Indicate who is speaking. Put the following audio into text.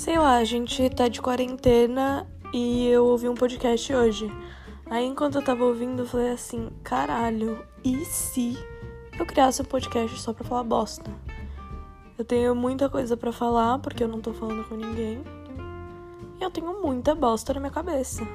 Speaker 1: Sei lá, a gente tá de quarentena e eu ouvi um podcast hoje. Aí enquanto eu tava ouvindo, eu falei assim: caralho, e se eu criasse um podcast só pra falar bosta? Eu tenho muita coisa para falar porque eu não tô falando com ninguém. E eu tenho muita bosta na minha cabeça.